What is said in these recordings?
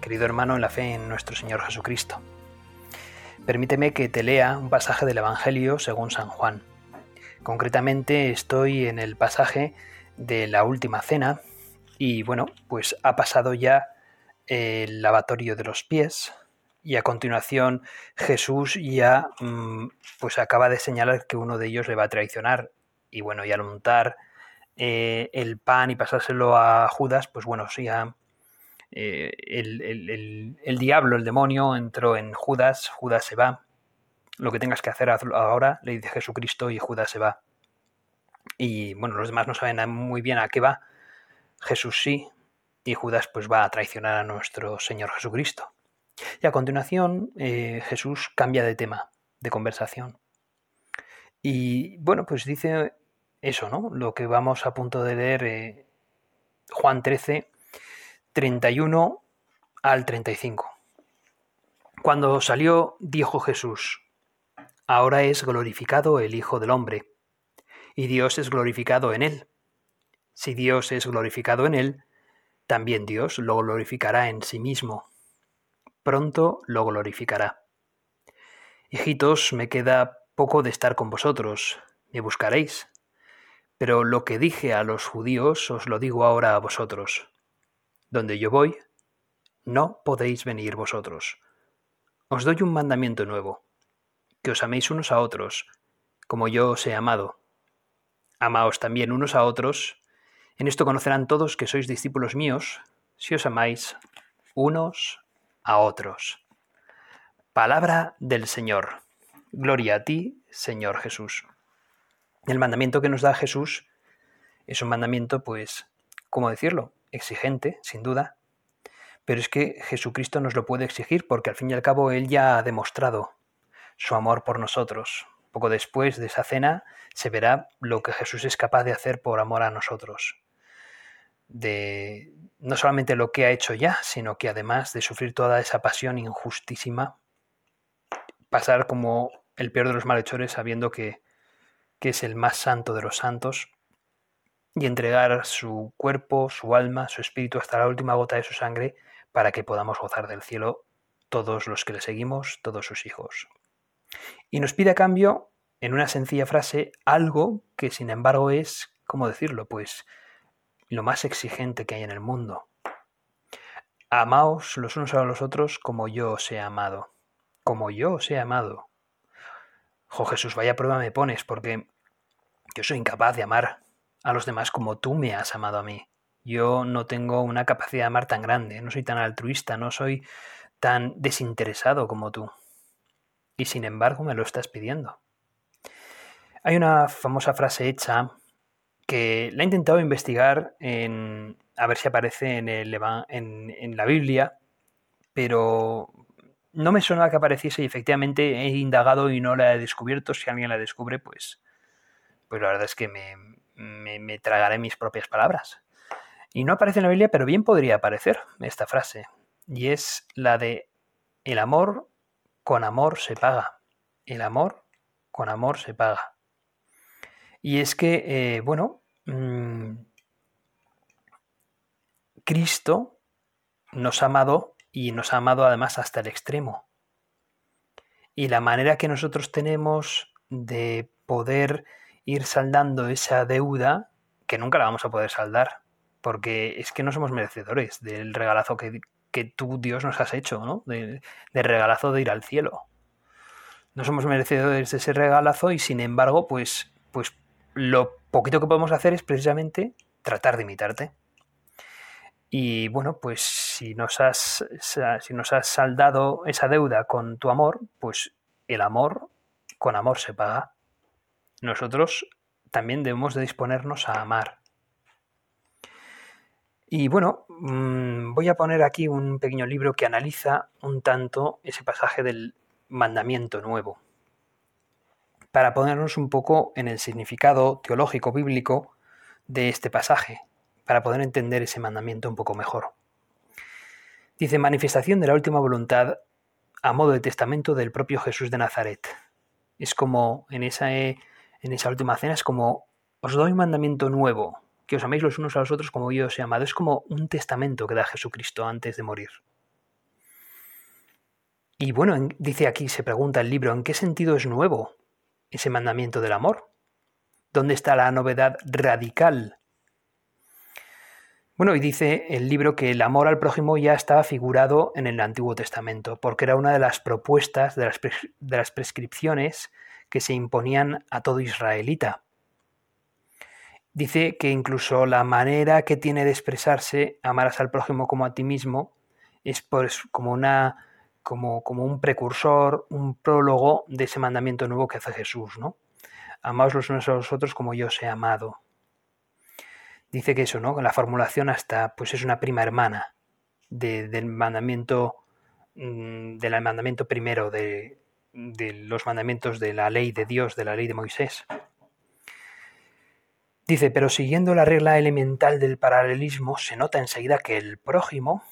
querido hermano en la fe en nuestro Señor Jesucristo. Permíteme que te lea un pasaje del Evangelio según San Juan. Concretamente estoy en el pasaje de la última cena y bueno, pues ha pasado ya el lavatorio de los pies y a continuación Jesús ya mm, pues acaba de señalar que uno de ellos le va a traicionar y bueno, y al untar eh, el pan y pasárselo a Judas, pues bueno, ya eh, el, diablo, el demonio, entró en Judas, Judas se va. Lo que tengas que hacer ahora, le dice Jesucristo y Judas se va. Y bueno, los demás no saben muy bien a qué va. Jesús sí, y Judas pues va a traicionar a nuestro Señor Jesucristo. Y a continuación eh, Jesús cambia de tema, de conversación. Y bueno, pues dice eso, ¿no? Lo que vamos a punto de leer eh, Juan 13, 31 al 35. Cuando salió, dijo Jesús, Ahora es glorificado el Hijo del Hombre, y Dios es glorificado en él. Si Dios es glorificado en él, también Dios lo glorificará en sí mismo. Pronto lo glorificará. Hijitos, me queda poco de estar con vosotros, me buscaréis. Pero lo que dije a los judíos os lo digo ahora a vosotros donde yo voy, no podéis venir vosotros. Os doy un mandamiento nuevo, que os améis unos a otros, como yo os he amado. Amaos también unos a otros, en esto conocerán todos que sois discípulos míos, si os amáis unos a otros. Palabra del Señor. Gloria a ti, Señor Jesús. El mandamiento que nos da Jesús es un mandamiento, pues, ¿cómo decirlo? Exigente, sin duda, pero es que Jesucristo nos lo puede exigir porque al fin y al cabo Él ya ha demostrado su amor por nosotros. Poco después de esa cena se verá lo que Jesús es capaz de hacer por amor a nosotros. De no solamente lo que ha hecho ya, sino que además de sufrir toda esa pasión injustísima, pasar como el peor de los malhechores sabiendo que, que es el más santo de los santos, y entregar su cuerpo, su alma, su espíritu hasta la última gota de su sangre para que podamos gozar del cielo todos los que le seguimos, todos sus hijos. Y nos pide a cambio, en una sencilla frase, algo que sin embargo es, ¿cómo decirlo? Pues lo más exigente que hay en el mundo. Amaos los unos a los otros como yo os he amado. Como yo os he amado. Jo Jesús, vaya prueba me pones, porque yo soy incapaz de amar a los demás como tú me has amado a mí. Yo no tengo una capacidad de amar tan grande, no soy tan altruista, no soy tan desinteresado como tú. Y sin embargo me lo estás pidiendo. Hay una famosa frase hecha que la he intentado investigar en, a ver si aparece en, el, en, la Biblia, pero no me suena que apareciese y efectivamente he indagado y no la he descubierto. Si alguien la descubre, pues, pues la verdad es que me, me, tragaré mis propias palabras. Y no aparece en la Biblia, pero bien podría aparecer esta frase. Y es la de el amor con amor se paga. El amor con amor se paga. Y es que, eh, bueno, mm, Cristo nos ha amado y nos ha amado además hasta el extremo. Y la manera que nosotros tenemos de poder ir saldando esa deuda que nunca la vamos a poder saldar, porque es que no somos merecedores del regalazo que, tú, Dios, nos has hecho, ¿no? del regalazo de ir al cielo. No somos merecedores de ese regalazo y sin embargo, pues, pues lo poquito que podemos hacer es precisamente tratar de imitarte. Y bueno, pues si nos has, si nos has saldado esa deuda con tu amor, pues el amor con amor se paga nosotros también debemos de disponernos a amar. Y bueno, mm, voy a poner aquí un pequeño libro que analiza un tanto ese pasaje del mandamiento nuevo, para ponernos un poco en el significado teológico bíblico de este pasaje, para poder entender ese mandamiento un poco mejor. Dice, manifestación de la última voluntad a modo de testamento del propio Jesús de Nazaret. Es como en esa, en esa última cena, es como, os doy un mandamiento nuevo, que os améis los unos a los otros como yo os he amado. Es como un testamento que da Jesucristo antes de morir. Y bueno, dice aquí, se pregunta el libro, ¿en qué sentido es nuevo ese mandamiento del amor? ¿Dónde está la novedad radical? Bueno, y dice el libro que el amor al prójimo ya estaba figurado en el Antiguo Testamento, porque era una de las propuestas, de las, de las prescripciones que se imponían a todo israelita. Dice que incluso la manera que tiene de expresarse, amarás al prójimo como a ti mismo, es pues como, una, como, como un precursor, un prólogo de ese mandamiento nuevo que hace Jesús, ¿no? Amaos los unos a los otros como yo os he amado. Dice que eso, ¿no? La formulación hasta, pues es una prima hermana del mandamiento, mm, del mandamiento primero de, de los mandamientos de la ley de Dios, de la ley de Moisés. Dice, pero siguiendo la regla elemental del paralelismo, se nota enseguida que el prójimo,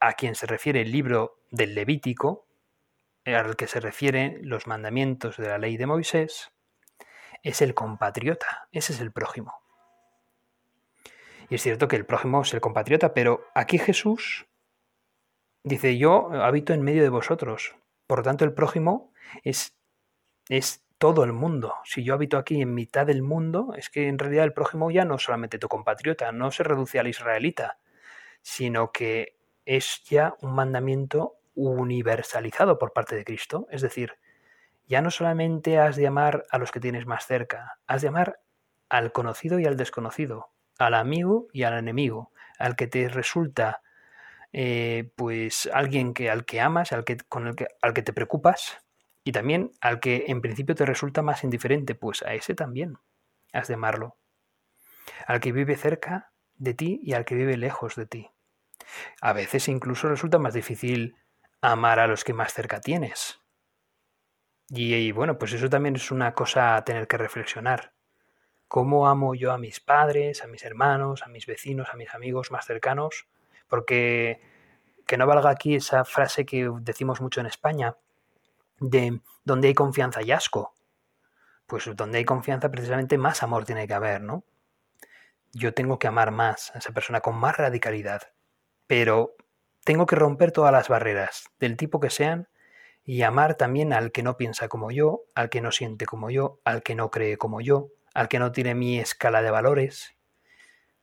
a quien se refiere el libro del Levítico, al que se refieren los mandamientos de la ley de Moisés, es el compatriota, ese es el prójimo. Y es cierto que el prójimo es el compatriota, pero aquí Jesús dice, yo habito en medio de vosotros. Por lo tanto, el prójimo es, es todo el mundo. Si yo habito aquí en mitad del mundo, es que en realidad el prójimo ya no es solamente tu compatriota, no se reduce al israelita, sino que es ya un mandamiento universalizado por parte de Cristo. Es decir, ya no solamente has de amar a los que tienes más cerca, has de amar al conocido y al desconocido, al amigo y al enemigo, al que te resulta eh, pues alguien que al que amas, al que, con el que, al que te preocupas, y también al que en principio te resulta más indiferente, pues a ese también has de amarlo. Al que vive cerca de ti y al que vive lejos de ti. A veces incluso resulta más difícil amar a los que más cerca tienes. Y, bueno, pues eso también es una cosa a tener que reflexionar. ¿Cómo amo yo a mis padres, a mis hermanos, a mis vecinos, a mis amigos más cercanos? Porque que no valga aquí esa frase que decimos mucho en España, de donde hay confianza y asco. Pues donde hay confianza precisamente más amor tiene que haber, ¿no? Yo tengo que amar más a esa persona con más radicalidad, pero tengo que romper todas las barreras, del tipo que sean, y amar también al que no piensa como yo, al que no siente como yo, al que no cree como yo, al que no tiene mi escala de valores.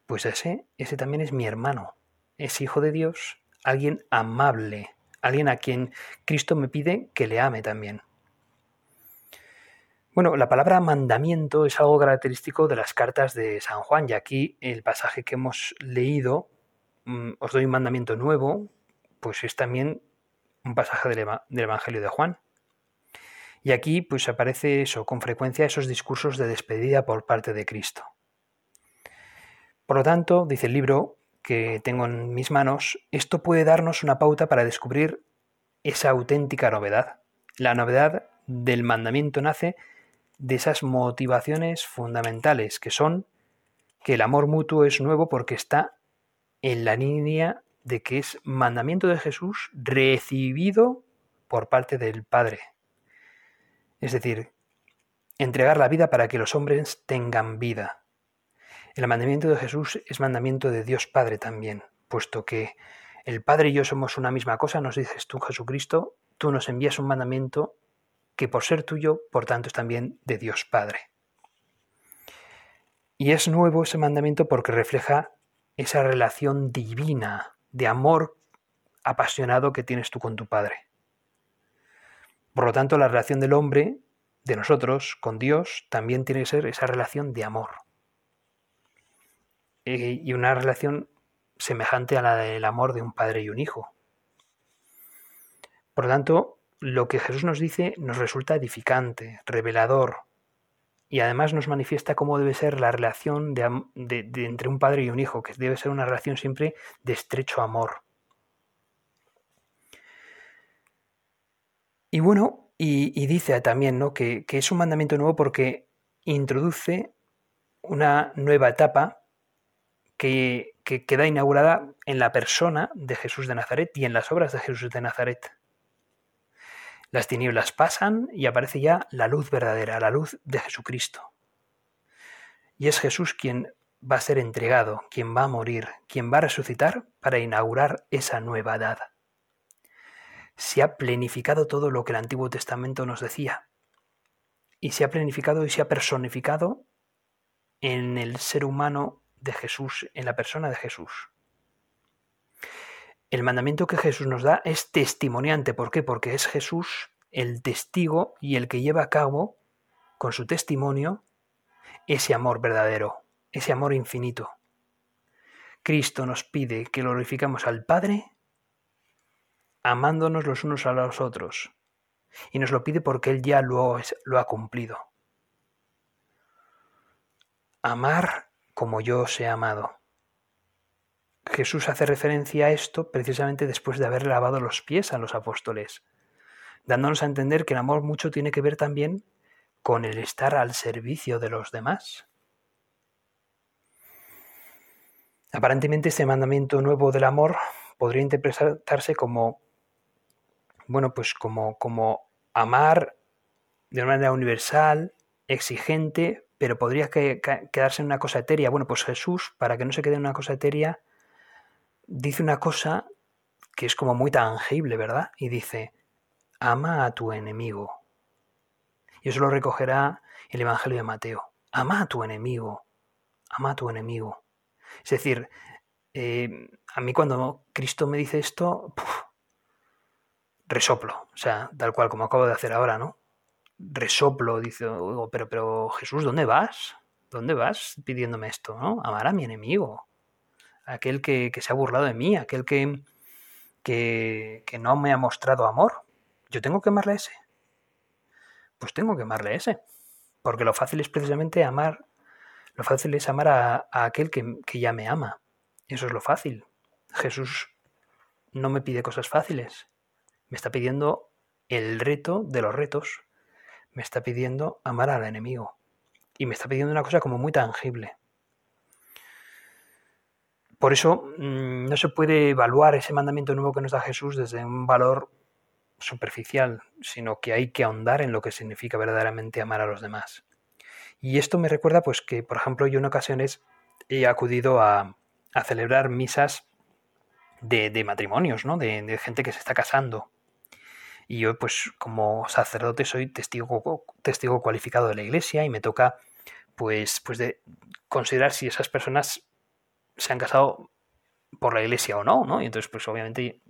Pues ese, ese también es mi hermano, es hijo de Dios, alguien amable, alguien a quien Cristo me pide que le ame también. Bueno, la palabra mandamiento es algo característico de las cartas de San Juan y aquí el pasaje que hemos leído, mm, os doy un mandamiento nuevo, pues es también un pasaje del, Evangelio de Juan. Y aquí pues aparece eso, con frecuencia esos discursos de despedida por parte de Cristo. Por lo tanto, dice el libro, que tengo en mis manos, esto puede darnos una pauta para descubrir esa auténtica novedad. La novedad del mandamiento nace de esas motivaciones fundamentales que son que el amor mutuo es nuevo porque está en la línea de que es mandamiento de Jesús recibido por parte del Padre. Es decir, entregar la vida para que los hombres tengan vida. El mandamiento de Jesús es mandamiento de Dios Padre también, puesto que el Padre y yo somos una misma cosa, nos dices tú Jesucristo, tú nos envías un mandamiento que por ser tuyo, por tanto, es también de Dios Padre. Y es nuevo ese mandamiento porque refleja esa relación divina de amor apasionado que tienes tú con tu Padre. Por lo tanto, la relación del hombre, de nosotros, con Dios, también tiene que ser esa relación de amor. Eh, y una relación semejante a la del amor de un padre y un hijo. Por lo tanto, lo que Jesús nos dice nos resulta edificante, revelador, y además nos manifiesta cómo debe ser la relación de, entre un padre y un hijo, que debe ser una relación siempre de estrecho amor. Y bueno, y, dice también ¿no? que, es un mandamiento nuevo porque introduce una nueva etapa que, que queda inaugurada en la persona de Jesús de Nazaret y en las obras de Jesús de Nazaret. Las tinieblas pasan y aparece ya la luz verdadera, la luz de Jesucristo. Y es Jesús quien va a ser entregado, quien va a morir, quien va a resucitar para inaugurar esa nueva edad. Se ha plenificado todo lo que el Antiguo Testamento nos decía. Y se ha planificado y se ha personificado en el ser humano de Jesús, en la persona de Jesús. El mandamiento que Jesús nos da es testimoniante. ¿Por qué? Porque es Jesús el testigo y el que lleva a cabo, con su testimonio, ese amor verdadero, ese amor infinito. Cristo nos pide que glorificamos al Padre amándonos los unos a los otros. Y nos lo pide porque Él ya lo, lo ha cumplido. Amar como yo os he amado. Jesús hace referencia a esto precisamente después de haber lavado los pies a los apóstoles, dándonos a entender que el amor mucho tiene que ver también con el estar al servicio de los demás. Aparentemente este mandamiento nuevo del amor podría interpretarse como, bueno, pues como, como amar de una manera universal, exigente, pero podría quedarse en una cosa etérea. Bueno, pues Jesús, para que no se quede en una cosa etérea, dice una cosa que es como muy tangible, ¿verdad? Y dice, ama a tu enemigo. Y eso lo recogerá el Evangelio de Mateo. Ama a tu enemigo. Ama a tu enemigo. Es decir, eh, a mí cuando Cristo me dice esto, resoplo. O sea, tal cual como acabo de hacer ahora, ¿no? Resoplo, dice, pero, pero Jesús, ¿dónde vas? ¿Dónde vas pidiéndome esto? ¿no? Amar a mi enemigo aquel que, se ha burlado de mí, aquel que, que, que, no me ha mostrado amor. ¿Yo tengo que amarle a ese? Pues tengo que amarle a ese. Porque lo fácil es precisamente amar, lo fácil es amar a, aquel que, que ya me ama. Eso es lo fácil. Jesús no me pide cosas fáciles. Me está pidiendo el reto de los retos. Me está pidiendo amar al enemigo. Y me está pidiendo una cosa como muy tangible. Por eso mm, no se puede evaluar ese mandamiento nuevo que nos da Jesús desde un valor superficial, sino que hay que ahondar en lo que significa verdaderamente amar a los demás. Y esto me recuerda pues que, por ejemplo, yo en ocasiones he acudido a, celebrar misas de, matrimonios, ¿no? De, gente que se está casando. Y yo, pues, como sacerdote soy testigo, testigo cualificado de la iglesia y me toca, pues, pues de considerar si esas personas se han casado por la iglesia o no, ¿no? Y entonces, pues obviamente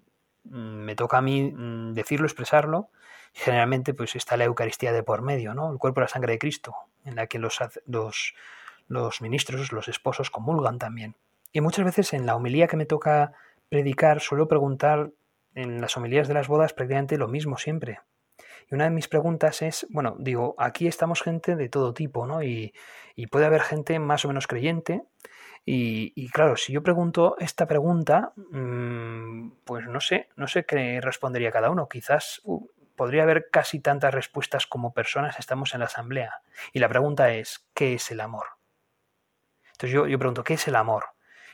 mm, me toca a mí mm, decirlo, expresarlo. Generalmente, pues está la Eucaristía de por medio, ¿no? El cuerpo y la sangre de Cristo, en la que los, los, los ministros, los esposos comulgan también. Y muchas veces en la homilía que me toca predicar, suelo preguntar en las homilías de las bodas prácticamente lo mismo siempre. Y una de mis preguntas es, bueno, digo, aquí estamos gente de todo tipo, ¿no? Y, y puede haber gente más o menos creyente, y, claro, si yo pregunto esta pregunta, mm, pues no sé, no sé qué respondería cada uno. Quizás podría haber casi tantas respuestas como personas estamos en la asamblea. Y la pregunta es, ¿qué es el amor? Entonces yo, yo pregunto, ¿qué es el amor?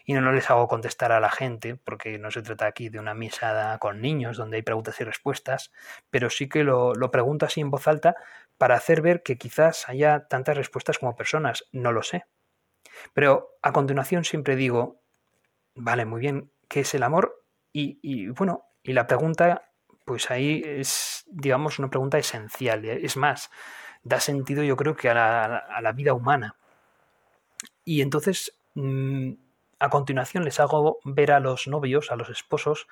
Y no, les hago contestar a la gente, porque no se trata aquí de una misa con niños donde hay preguntas y respuestas, pero sí que lo, lo pregunto así en voz alta para hacer ver que quizás haya tantas respuestas como personas. No lo sé. Pero a continuación siempre digo, vale, muy bien, ¿qué es el amor? Y, bueno, y la pregunta, pues ahí es, digamos, una pregunta esencial. Es más, da sentido yo creo que a la, vida humana. Y entonces, mm, a continuación les hago ver a los novios, a los esposos,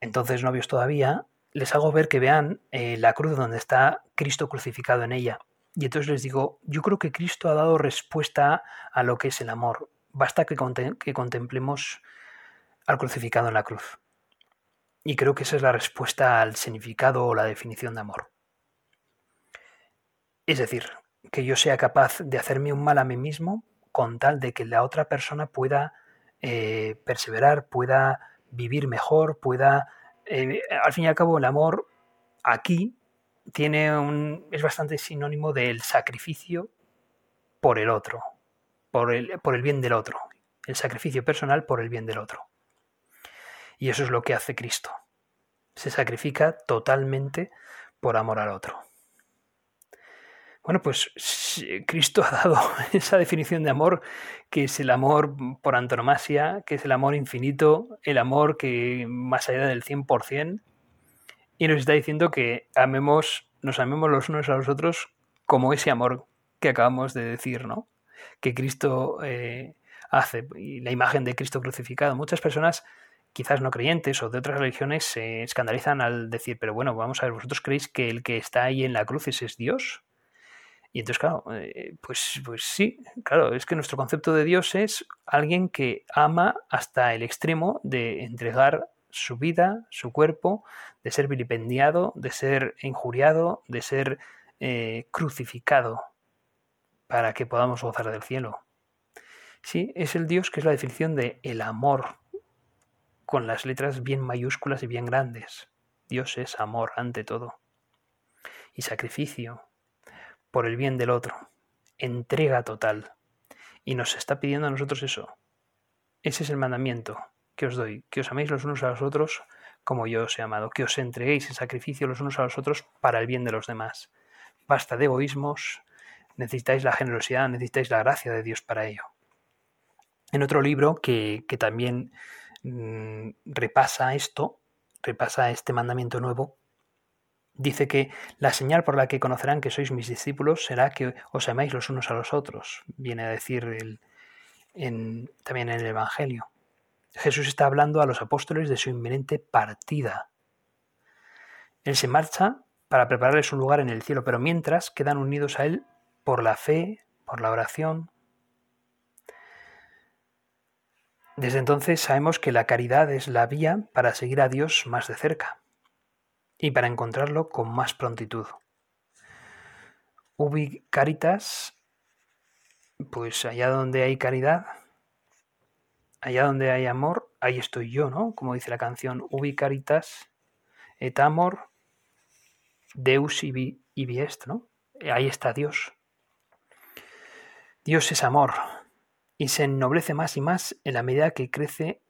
entonces novios todavía, les hago ver que vean eh, la cruz donde está Cristo crucificado en ella. Y entonces les digo, yo creo que Cristo ha dado respuesta a lo que es el amor. Basta que, que contemplemos al crucificado en la cruz. Y creo que esa es la respuesta al significado o la definición de amor. Es decir, que yo sea capaz de hacerme un mal a mí mismo con tal de que la otra persona pueda eh, perseverar, pueda vivir mejor, pueda... Eh, al fin y al cabo, el amor aquí tiene un, es bastante sinónimo del sacrificio por el otro, por el, por el bien del otro, el sacrificio personal por el bien del otro. Y eso es lo que hace Cristo. Se sacrifica totalmente por amor al otro. Bueno, pues Cristo ha dado esa definición de amor, que es el amor por antonomasia, que es el amor infinito, el amor que más allá del 100%, y nos está diciendo que amemos, nos amemos los unos a los otros como ese amor que acabamos de decir, ¿no? Que Cristo eh, hace, y la imagen de Cristo crucificado. Muchas personas quizás no creyentes o de otras religiones se escandalizan al decir, pero bueno, vamos a ver, ¿vosotros creéis que el que está ahí en la cruz es Dios? Y entonces, claro, eh, pues, pues sí, claro, es que nuestro concepto de Dios es alguien que ama hasta el extremo de entregar su vida, su cuerpo, de ser vilipendiado, de ser injuriado, de ser eh, crucificado para que podamos gozar del cielo. Sí, es el Dios que es la definición de el amor, con las letras bien mayúsculas y bien grandes. Dios es amor ante todo. Y sacrificio, por el bien del otro, entrega total. Y nos está pidiendo a nosotros eso. Ese es el mandamiento que os doy, que os améis los unos a los otros como yo os he amado, que os entreguéis en sacrificio los unos a los otros para el bien de los demás. Basta de egoísmos, necesitáis la generosidad, necesitáis la gracia de Dios para ello. En otro libro que, también mm, repasa esto, repasa este mandamiento nuevo, Dice que la señal por la que conocerán que sois mis discípulos será que os améis los unos a los otros. Viene a decir también en el Evangelio. Jesús está hablando a los apóstoles de su inminente partida. Él se marcha para prepararles un lugar en el cielo, pero mientras quedan unidos a Él por la fe, por la oración. Desde entonces sabemos que la caridad es la vía para seguir a Dios más de cerca y para encontrarlo con más prontitud. Ubi caritas, pues allá donde hay caridad, allá donde hay amor, ahí estoy yo, ¿no? Como dice la canción, ubi caritas et amor, deus ibi, est, ¿no? Ahí está Dios. Dios es amor y se ennoblece más y más en la medida que crece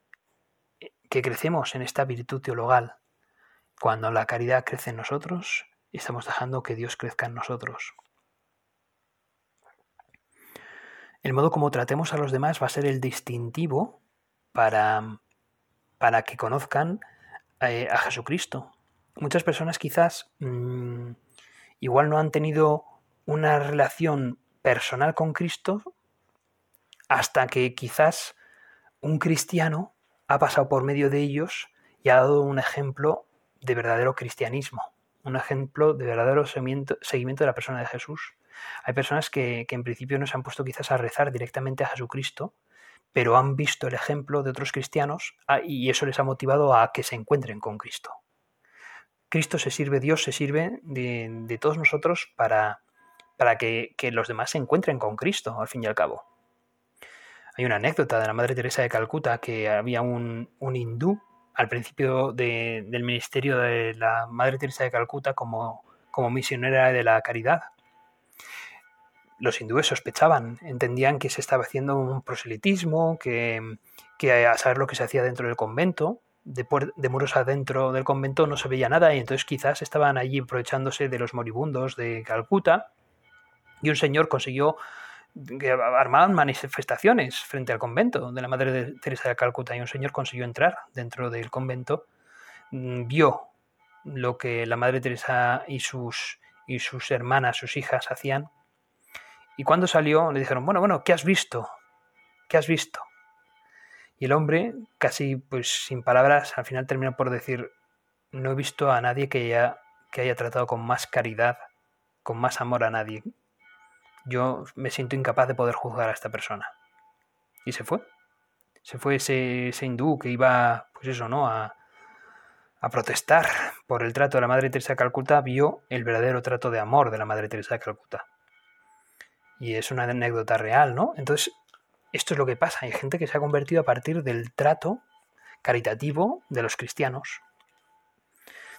que crecemos en esta virtud teologal cuando la caridad crece en nosotros, estamos dejando que Dios crezca en nosotros. El modo como tratemos a los demás va a ser el distintivo para, para que conozcan eh, a Jesucristo. Muchas personas quizás mm, igual no han tenido una relación personal con Cristo hasta que quizás un cristiano ha pasado por medio de ellos y ha dado un ejemplo de verdadero cristianismo, un ejemplo de verdadero seguimiento, de la persona de Jesús. Hay personas que, en principio no se han puesto quizás a rezar directamente a Jesucristo, pero han visto el ejemplo de otros cristianos ah, y eso les ha motivado a que se encuentren con Cristo. Cristo se sirve, Dios se sirve de, todos nosotros para, para que, los demás se encuentren con Cristo, al fin y al cabo. Hay una anécdota de la Madre Teresa de Calcuta que había un, un hindú al principio del ministerio de la Madre Teresa de Calcuta como, como misionera de la caridad. Los hindúes sospechaban, entendían que se estaba haciendo un proselitismo, que, a saber lo que se hacía dentro del convento, de, de, muros adentro del convento no se veía nada y entonces quizás estaban allí aprovechándose de los moribundos de Calcuta y un señor consiguió que armaban manifestaciones frente al convento de la Madre de Teresa de Calcuta y un señor consiguió entrar dentro del convento, mm, vio lo que la Madre Teresa y sus, y sus hermanas, sus hijas hacían, y cuando salió le dijeron, bueno, bueno, ¿qué has visto? ¿Qué has visto? Y el hombre, casi pues sin palabras, al final terminó por decir, no he visto a nadie que haya, que haya tratado con más caridad, con más amor a nadie yo me siento incapaz de poder juzgar a esta persona. Y se fue. Se fue ese, hindú que iba, pues eso, ¿no? A, a protestar por el trato de la Madre Teresa de Calcuta, vio el verdadero trato de amor de la Madre Teresa de Calcuta. Y es una anécdota real, ¿no? Entonces, esto es lo que pasa. Hay gente que se ha convertido a partir del trato caritativo de los cristianos.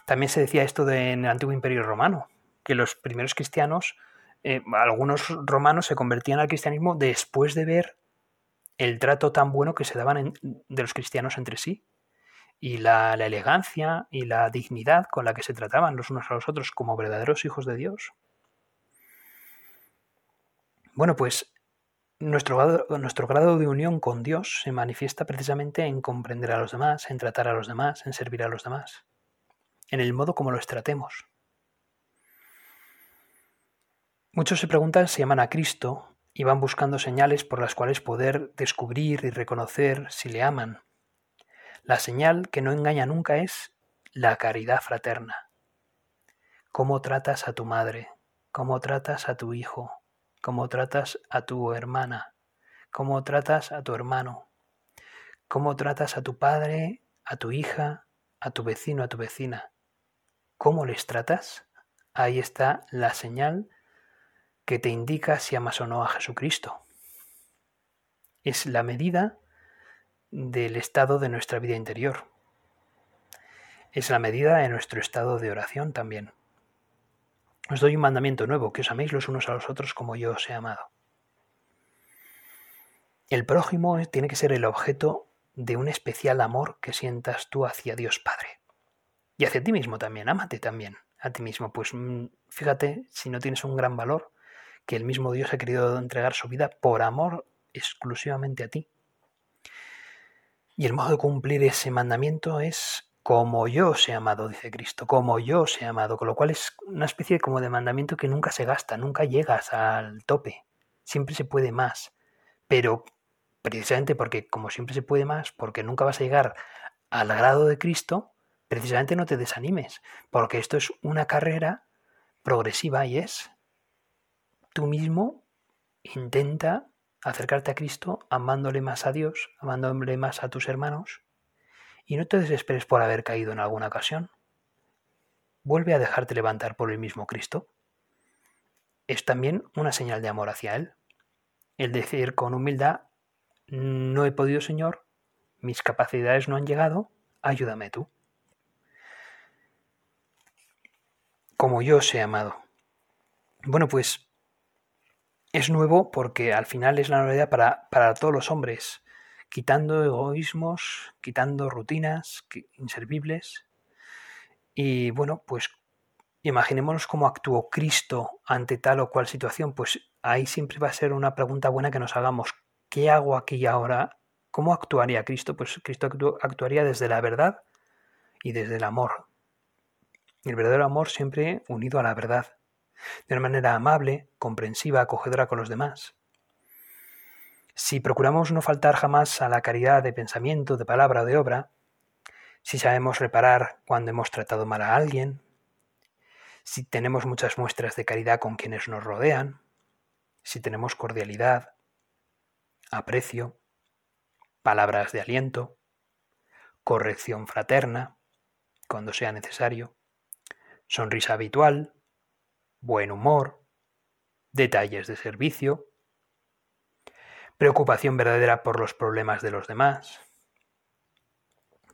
También se decía esto en el antiguo imperio romano, que los primeros cristianos, eh, algunos romanos se convertían al cristianismo después de ver el trato tan bueno que se daban de los cristianos entre sí y la, elegancia y la dignidad con la que se trataban los unos a los otros como verdaderos hijos de Dios. Bueno, pues nuestro nuestro grado de unión con Dios se manifiesta precisamente en comprender a los demás, en tratar a los demás, en servir a los demás, en el modo como los tratemos. Muchos se preguntan si aman a Cristo y van buscando señales por las cuales poder descubrir y reconocer si le aman. La señal que no engaña nunca es la caridad fraterna. ¿Cómo tratas a tu madre? ¿Cómo tratas a tu hijo? cómo tratas a tu hermana, cómo tratas a tu hermano, cómo tratas a tu padre, a tu hija, a tu vecino, a tu vecina. ¿Cómo les tratas? Ahí está la señal que te indica si amas o no a Jesucristo. Es la medida del estado de nuestra vida interior. Es la medida de nuestro estado de oración también. Os doy un mandamiento nuevo, que os améis los unos a los otros como yo os he amado. El prójimo tiene que ser el objeto de un especial amor que sientas tú hacia Dios Padre. Y hacia ti mismo también, ámate también a ti mismo. Pues mm, fíjate, si no tienes un gran valor, que el mismo Dios ha querido entregar su vida por amor exclusivamente a ti. Y el modo de cumplir ese mandamiento es como yo os amado, dice Cristo, como yo os amado, con lo cual es una especie como de mandamiento que nunca se gasta, nunca llegas al tope, siempre se puede más, pero precisamente porque como siempre se puede más, porque nunca vas a llegar al grado de Cristo, precisamente no te desanimes, porque esto es una carrera progresiva y es tú mismo intenta acercarte a Cristo amándole más a Dios, amándole más a tus hermanos y no te desesperes por haber caído en alguna ocasión. Vuelve a dejarte levantar por el mismo Cristo. Es también una señal de amor hacia Él. El decir con humildad, no he podido, Señor, mis capacidades no han llegado, ayúdame tú. Como yo os he amado. Bueno, pues es nuevo porque al final es la novedad para, para todos los hombres quitando egoísmos, quitando rutinas inservibles. Y bueno, pues imaginémonos cómo actuó Cristo ante tal o cual situación. Pues ahí siempre va a ser una pregunta buena que nos hagamos. ¿Qué hago aquí y ahora? ¿Cómo actuaría Cristo? Pues Cristo actuaría desde la verdad y desde el amor. El verdadero amor siempre unido a la verdad, de una manera amable, comprensiva, acogedora con los demás. Si procuramos no faltar jamás a la caridad de pensamiento, de palabra o de obra, si sabemos reparar cuando hemos tratado mal a alguien, si tenemos muchas muestras de caridad con quienes nos rodean, si tenemos cordialidad, aprecio, palabras de aliento, corrección fraterna, cuando sea necesario, sonrisa habitual, buen humor, detalles de servicio, preocupación verdadera por los problemas de los demás,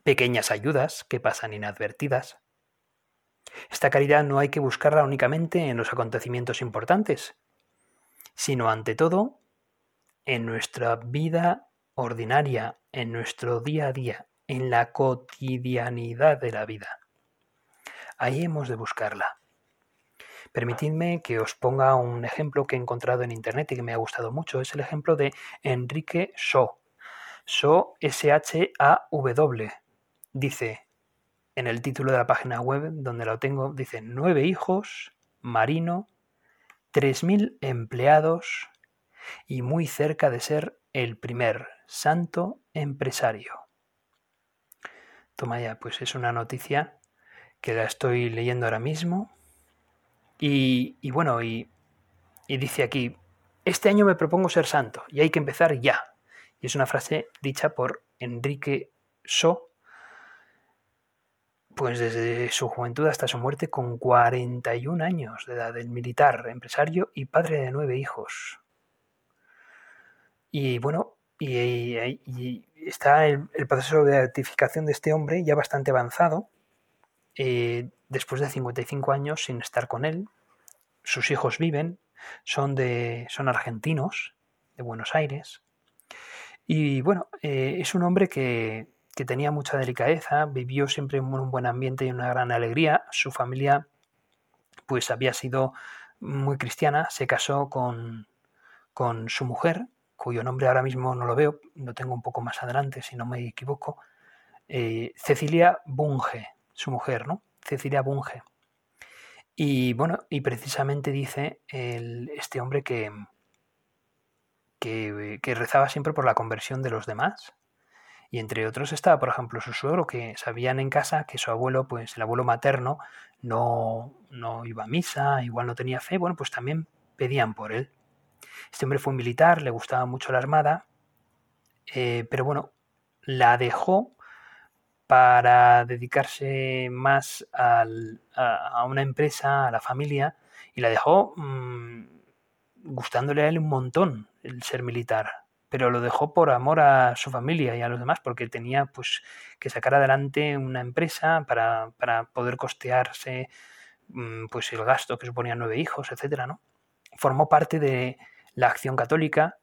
pequeñas ayudas que pasan inadvertidas. Esta caridad no hay que buscarla únicamente en los acontecimientos importantes, sino ante todo en nuestra vida ordinaria, en nuestro día a día, en la cotidianidad de la vida. Ahí hemos de buscarla. Permitidme que os ponga un ejemplo que he encontrado en internet y que me ha gustado mucho. Es el ejemplo de Enrique Shaw. Shaw, S-H-A-W. Dice, en el título de la página web donde lo tengo, dice, nueve hijos, marino, tres mil empleados y muy cerca de ser el primer santo empresario. Toma ya, pues es una noticia que la estoy leyendo ahora mismo y, bueno, y, dice aquí, este año me propongo ser santo y hay que empezar ya. Y es una frase dicha por Enrique So, pues desde su juventud hasta su muerte con 41 años de edad, del militar, empresario y padre de nueve hijos. Y bueno, y, está el, proceso de beatificación de este hombre ya bastante avanzado, eh, después de 55 años sin estar con él. Sus hijos viven, son, de, son argentinos, de Buenos Aires. Y bueno, eh, es un hombre que, que, tenía mucha delicadeza, vivió siempre en un buen ambiente y una gran alegría. Su familia pues había sido muy cristiana, se casó con, con su mujer, cuyo nombre ahora mismo no lo veo, lo tengo un poco más adelante si no me equivoco, eh, Cecilia Bunge, su mujer, ¿no? Cecilia Bunge. Y bueno, y precisamente dice este hombre que, que, que, rezaba siempre por la conversión de los demás. Y entre otros estaba, por ejemplo, su suegro, que sabían en casa que su abuelo, pues el abuelo materno, no, no iba a misa, igual no tenía fe, bueno, pues también pedían por él. Este hombre fue un militar, le gustaba mucho la armada, eh, pero bueno, la dejó para dedicarse más a, una empresa, a la familia, y la dejó mm, gustándole a él un montón el ser militar, pero lo dejó por amor a su familia y a los demás, porque tenía pues que sacar adelante una empresa para, poder costearse mm, pues el gasto que suponía nueve hijos, etcétera, ¿no? Formó parte de la Acción Católica,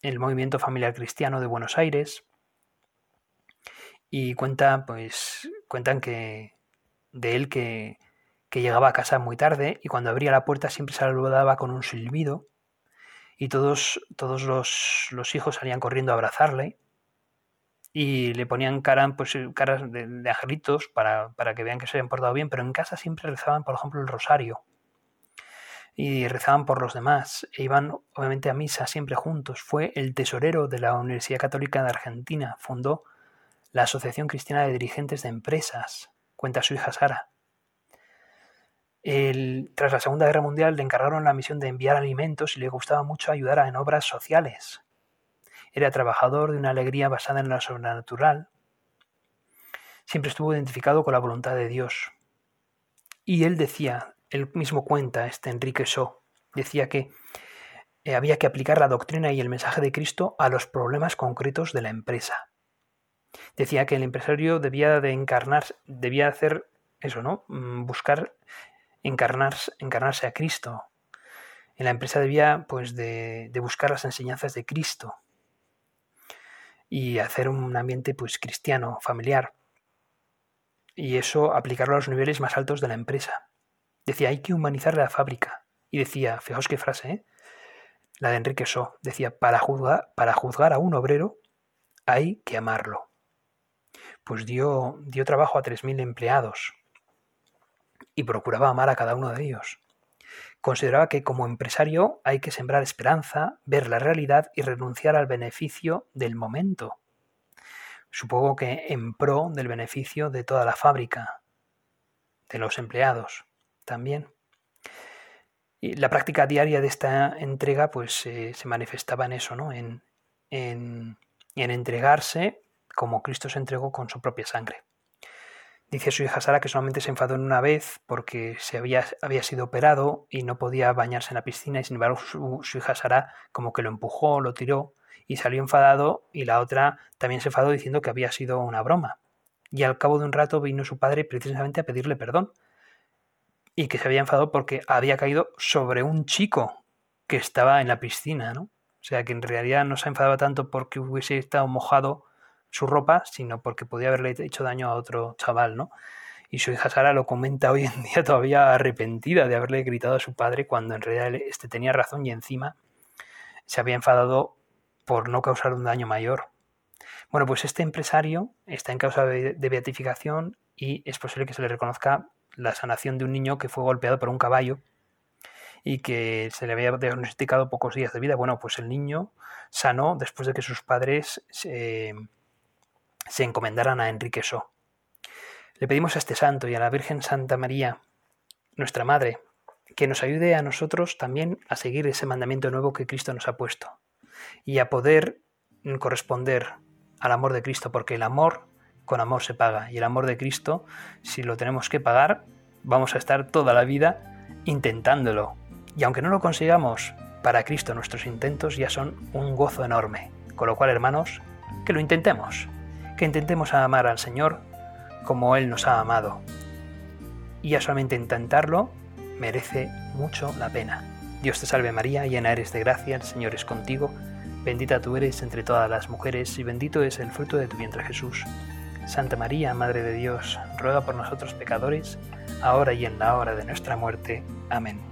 el Movimiento Familiar Cristiano de Buenos Aires, y cuenta, pues, cuentan que de él que, llegaba a casa muy tarde y cuando abría la puerta siempre saludaba con un silbido y todos, todos los, los hijos salían corriendo a abrazarle y le ponían cara, pues, caras de, de angelitos para, para, que vean que se habían portado bien, pero en casa siempre rezaban, por ejemplo, el rosario y rezaban por los demás e iban obviamente a misa siempre juntos. Fue el tesorero de la Universidad Católica de Argentina, fundó la Asociación Cristiana de Dirigentes de Empresas, cuenta su hija Sara. tras la Segunda Guerra Mundial le encargaron la misión de enviar alimentos y le gustaba mucho ayudar en obras sociales. Era trabajador de una alegría basada en lo sobrenatural. Siempre estuvo identificado con la voluntad de Dios. Y él decía, él mismo cuenta, este Enrique Shaw, decía que eh, había que aplicar la doctrina y el mensaje de Cristo a los problemas concretos de la empresa decía que el empresario debía de encarnar, debía hacer eso, ¿no? Mm, buscar encarnarse, a Cristo. En la empresa debía, pues, de, buscar las enseñanzas de Cristo y hacer un ambiente, pues, cristiano, familiar. Y eso aplicarlo a los niveles más altos de la empresa. Decía, hay que humanizar la fábrica. Y decía, fijaos qué frase, ¿eh? la de Enrique So, decía, para juzgar, para juzgar a un obrero hay que amarlo pues dio, dio trabajo a 3.000 empleados y procuraba amar a cada uno de ellos. Consideraba que como empresario hay que sembrar esperanza, ver la realidad y renunciar al beneficio del momento. Supongo que en pro del beneficio de toda la fábrica, de los empleados también. Y la práctica diaria de esta entrega pues eh, se manifestaba en eso, ¿no? En, en, en entregarse como Cristo se entregó con su propia sangre. Dice su hija Sara que solamente se enfadó en una vez porque se había, había sido operado y no podía bañarse en la piscina y sin embargo su, hija Sara como que lo empujó, lo tiró y salió enfadado y la otra también se enfadó diciendo que había sido una broma. Y al cabo de un rato vino su padre precisamente a pedirle perdón y que se había enfadado porque había caído sobre un chico que estaba en la piscina, ¿no? O sea que en realidad no se enfadaba tanto porque hubiese estado mojado su ropa, sino porque podía haberle hecho daño a otro chaval, ¿no? Y su hija Sara lo comenta hoy en día todavía arrepentida de haberle gritado a su padre cuando en realidad este tenía razón y encima se había enfadado por no causar un daño mayor. Bueno, pues este empresario está en causa de beatificación y es posible que se le reconozca la sanación de un niño que fue golpeado por un caballo y que se le había diagnosticado pocos días de vida. Bueno, pues el niño sanó después de que sus padres se se encomendaran a Enrique So. Le pedimos a este santo y a la Virgen Santa María, nuestra Madre, que nos ayude a nosotros también a seguir ese mandamiento nuevo que Cristo nos ha puesto y a poder corresponder al amor de Cristo, porque el amor con amor se paga y el amor de Cristo, si lo tenemos que pagar, vamos a estar toda la vida intentándolo. Y aunque no lo consigamos, para Cristo nuestros intentos ya son un gozo enorme. Con lo cual, hermanos, que lo intentemos, que intentemos amar al Señor como Él nos ha amado. Y ya solamente intentarlo merece mucho la pena. Dios te salve María, llena eres de gracia, el Señor es contigo, bendita tú eres entre todas las mujeres y bendito es el fruto de tu vientre Jesús. Santa María, Madre de Dios, ruega por nosotros pecadores, ahora y en la hora de nuestra muerte. Amén.